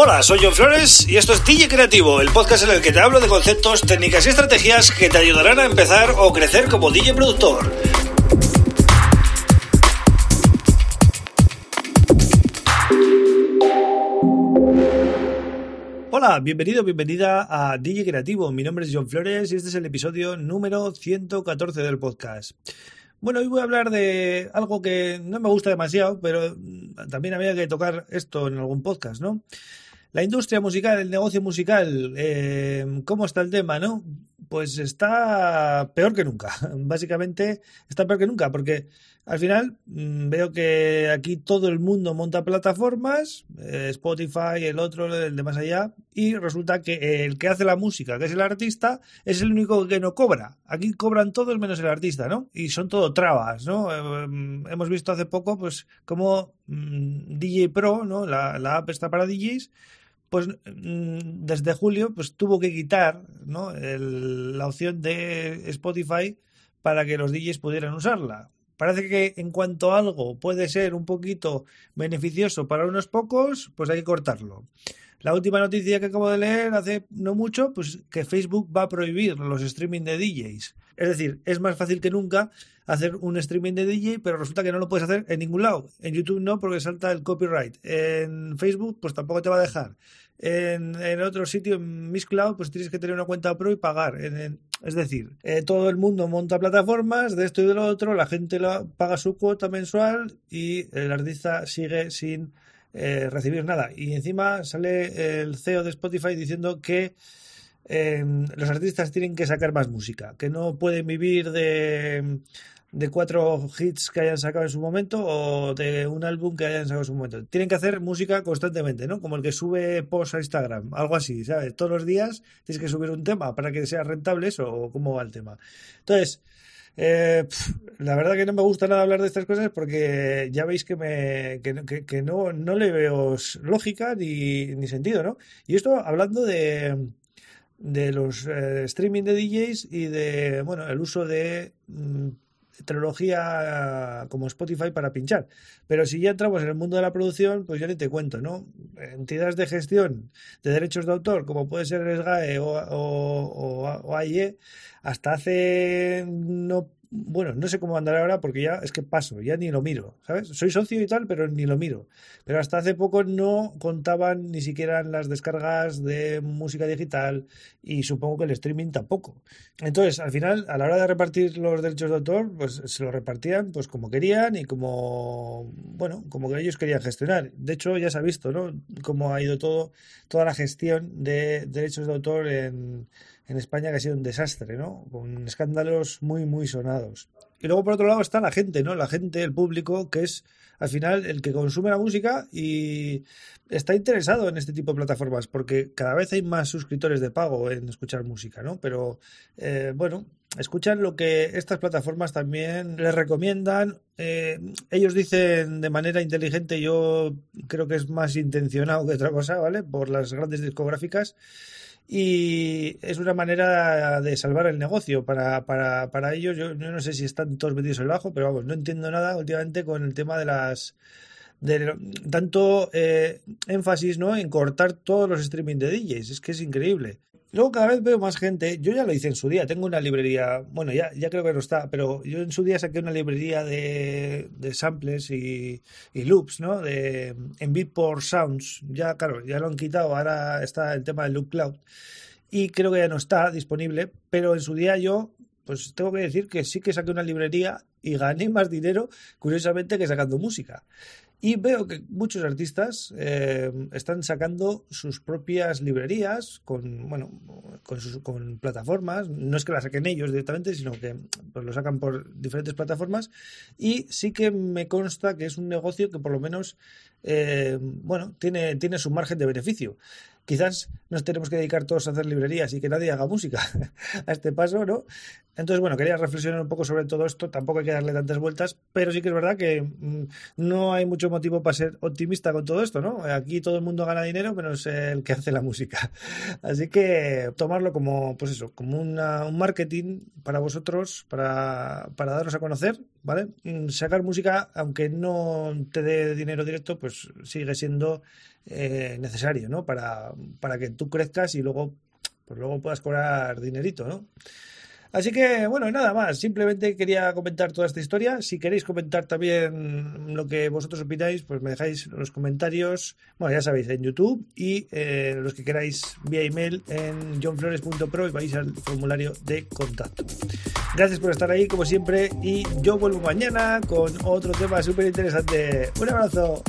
Hola, soy John Flores y esto es DJ Creativo, el podcast en el que te hablo de conceptos, técnicas y estrategias que te ayudarán a empezar o crecer como DJ productor. Hola, bienvenido, bienvenida a DJ Creativo. Mi nombre es John Flores y este es el episodio número 114 del podcast. Bueno, hoy voy a hablar de algo que no me gusta demasiado, pero también había que tocar esto en algún podcast, ¿no? La industria musical, el negocio musical, eh, ¿cómo está el tema, no? Pues está peor que nunca. Básicamente está peor que nunca, porque al final mm, veo que aquí todo el mundo monta plataformas, eh, Spotify, el otro, el de más allá, y resulta que el que hace la música, que es el artista, es el único que no cobra. Aquí cobran todos menos el artista, ¿no? Y son todo trabas, ¿no? Eh, mm, hemos visto hace poco, pues, como mm, DJ Pro, ¿no? La, la app está para DJs pues mm, desde julio pues tuvo que quitar ¿no? la opción de Spotify para que los DJs pudieran usarla. Parece que en cuanto algo puede ser un poquito beneficioso para unos pocos, pues hay que cortarlo. La última noticia que acabo de leer hace no mucho, pues que Facebook va a prohibir los streaming de DJs. Es decir, es más fácil que nunca hacer un streaming de DJ, pero resulta que no lo puedes hacer en ningún lado. En YouTube no, porque salta el copyright. En Facebook, pues tampoco te va a dejar. En, otro sitio, en Miss Cloud, pues tienes que tener una cuenta pro y pagar. es decir, eh, todo el mundo monta plataformas de esto y de lo otro, la gente paga su cuota mensual y el artista sigue sin eh, recibir nada. Y encima sale el CEO de Spotify diciendo que eh, los artistas tienen que sacar más música, que no pueden vivir de de cuatro hits que hayan sacado en su momento o de un álbum que hayan sacado en su momento. Tienen que hacer música constantemente, ¿no? Como el que sube post a Instagram, algo así, ¿sabes? Todos los días tienes que subir un tema para que sea rentable eso o cómo va el tema. Entonces, eh, la verdad que no me gusta nada hablar de estas cosas porque ya veis que, me, que, no, no le veo lógica ni, ni sentido, ¿no? Y esto hablando de de los eh, streaming de DJs y de bueno el uso de mm, tecnología como Spotify para pinchar. Pero si ya entramos en el mundo de la producción, pues ya ni te cuento, ¿no? Entidades de gestión de derechos de autor, como puede ser SGAE o, o, o AIE, hasta hace no bueno, no sé cómo andar ahora porque ya es que paso, ya ni lo miro, ¿sabes? Soy socio y tal, pero ni lo miro. Pero hasta hace poco no contaban ni siquiera las descargas de música digital y supongo que el streaming tampoco. Entonces, al final, a la hora de repartir los derechos de autor, pues se los repartían pues como querían y como, bueno, como que ellos querían gestionar. De hecho, ya se ha visto, ¿no? Cómo ha ido todo, toda la gestión de derechos de autor en en España que ha sido un desastre, ¿no? Con escándalos muy, muy sonados. Y luego por otro lado está la gente, ¿no? La gente, el público, que es al final el que consume la música y está interesado en este tipo de plataformas, porque cada vez hay más suscriptores de pago en escuchar música, ¿no? Pero eh, bueno, escuchan lo que estas plataformas también les recomiendan. Eh, ellos dicen de manera inteligente, yo creo que es más intencionado que otra cosa, ¿vale? Por las grandes discográficas y es una manera de salvar el negocio para, para, para ellos. Yo, no sé si están todos metidos el bajo, pero vamos, no entiendo nada últimamente con el tema de las de tanto eh, énfasis ¿no? en cortar todos los streaming de DJs. Es que es increíble. Luego cada vez veo más gente, yo ya lo hice en su día, tengo una librería, bueno, ya, ya creo que no está, pero yo en su día saqué una librería de, de samples y, y, loops, ¿no? De, en Beatport Sounds, ya claro, ya lo han quitado, ahora está el tema del Loop Cloud y creo que ya no está disponible, pero en su día yo, pues tengo que decir que sí que saqué una librería y gané más dinero, curiosamente, que sacando música. Y veo que muchos artistas eh, están sacando sus propias librerías con, bueno, con, sus, con plataformas. No es que las saquen ellos directamente, sino que pues, lo sacan por diferentes plataformas. Y sí que me consta que es un negocio que por lo menos, eh, bueno, tiene, tiene su margen de beneficio quizás nos tenemos que dedicar todos a hacer librerías y que nadie haga música a este paso, ¿no? Entonces, bueno, quería reflexionar un poco sobre todo esto, tampoco hay que darle tantas vueltas, pero sí que es verdad que mm, no hay mucho motivo para ser optimista con todo esto, ¿no? Aquí todo el mundo gana dinero, menos el que hace la música. Así que tomarlo como, pues eso, como un marketing para vosotros, para, para daros a conocer, ¿vale? Sacar música, aunque no te dé dinero directo, pues sigue siendo eh, necesario, ¿no? Para, para que tú crezcas y luego, pues luego puedas cobrar dinerito, ¿no? Así que, bueno, nada más. Simplemente quería comentar toda esta historia. Si queréis comentar también lo que vosotros opináis, pues me dejáis los comentarios. Bueno, ya sabéis, en YouTube y eh, los que queráis vía email en johnflores.pro y vais al formulario de contacto. Gracias por estar ahí, como siempre, y yo vuelvo mañana con otro tema súper interesante. Un abrazo.